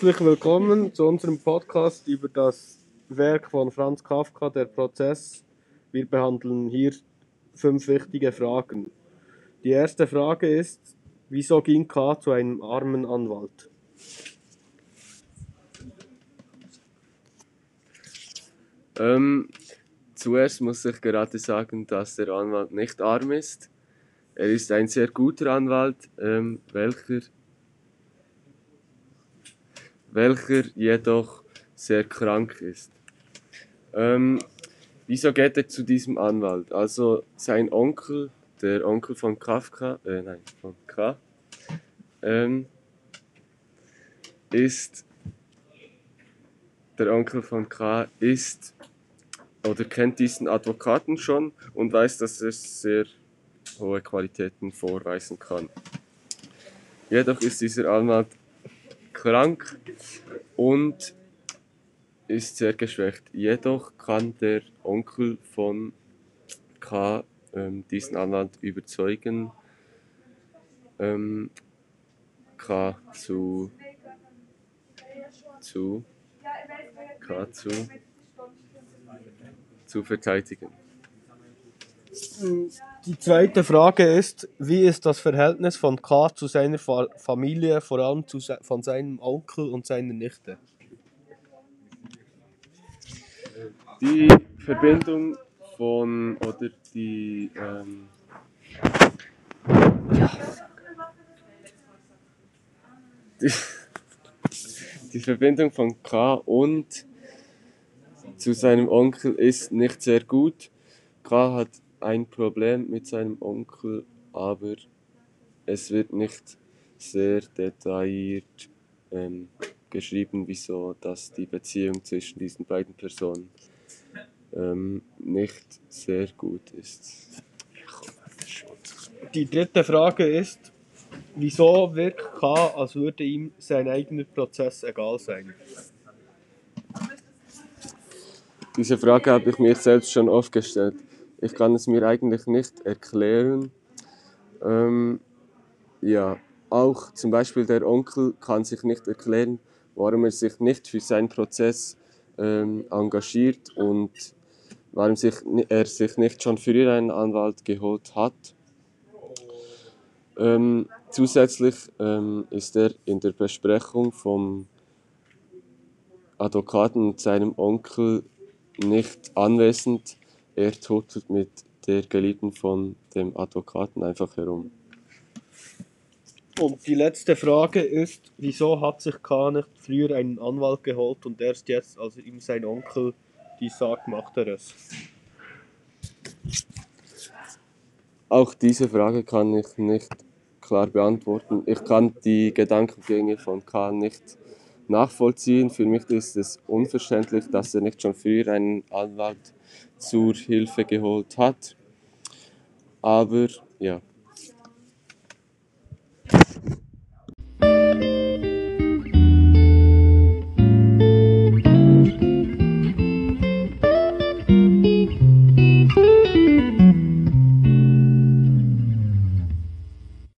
Herzlich willkommen zu unserem Podcast über das Werk von Franz Kafka, Der Prozess. Wir behandeln hier fünf wichtige Fragen. Die erste Frage ist, wieso ging K zu einem armen Anwalt? Ähm, zuerst muss ich gerade sagen, dass der Anwalt nicht arm ist. Er ist ein sehr guter Anwalt, ähm, welcher, welcher jedoch sehr krank ist. Ähm, wieso geht er zu diesem Anwalt? Also sein Onkel, der Onkel von Kafka, äh, nein, von K, ähm, ist der Onkel von K ist oder kennt diesen Advokaten schon und weiß, dass er sehr hohe Qualitäten vorweisen kann. Jedoch ist dieser Anwalt krank und ist sehr geschwächt. Jedoch kann der Onkel von K ähm, diesen Anwalt überzeugen, ähm, K zu, zu, K zu, zu verteidigen. Die zweite Frage ist, wie ist das Verhältnis von K zu seiner Fa Familie, vor allem zu se von seinem Onkel und seiner Nichte? Die Verbindung von oder die ähm, die, die Verbindung von K und zu seinem Onkel ist nicht sehr gut. K hat ein Problem mit seinem Onkel, aber es wird nicht sehr detailliert ähm, geschrieben, wieso dass die Beziehung zwischen diesen beiden Personen ähm, nicht sehr gut ist. Die dritte Frage ist, wieso wirkt K, als würde ihm sein eigener Prozess egal sein? Diese Frage habe ich mir selbst schon oft gestellt. Ich kann es mir eigentlich nicht erklären. Ähm, ja, auch zum Beispiel der Onkel kann sich nicht erklären, warum er sich nicht für seinen Prozess ähm, engagiert und warum sich, er sich nicht schon früher einen Anwalt geholt hat. Ähm, zusätzlich ähm, ist er in der Besprechung vom Advokaten und seinem Onkel nicht anwesend. Er turtelt mit der Geliebten von dem Advokaten einfach herum. Und die letzte Frage ist, wieso hat sich K nicht früher einen Anwalt geholt und erst jetzt, als ihm sein Onkel die sagt, macht er es? Auch diese Frage kann ich nicht klar beantworten. Ich kann die Gedankengänge von K nicht nachvollziehen. Für mich ist es unverständlich, dass er nicht schon früher einen Anwalt zur Hilfe geholt hat. Aber ja,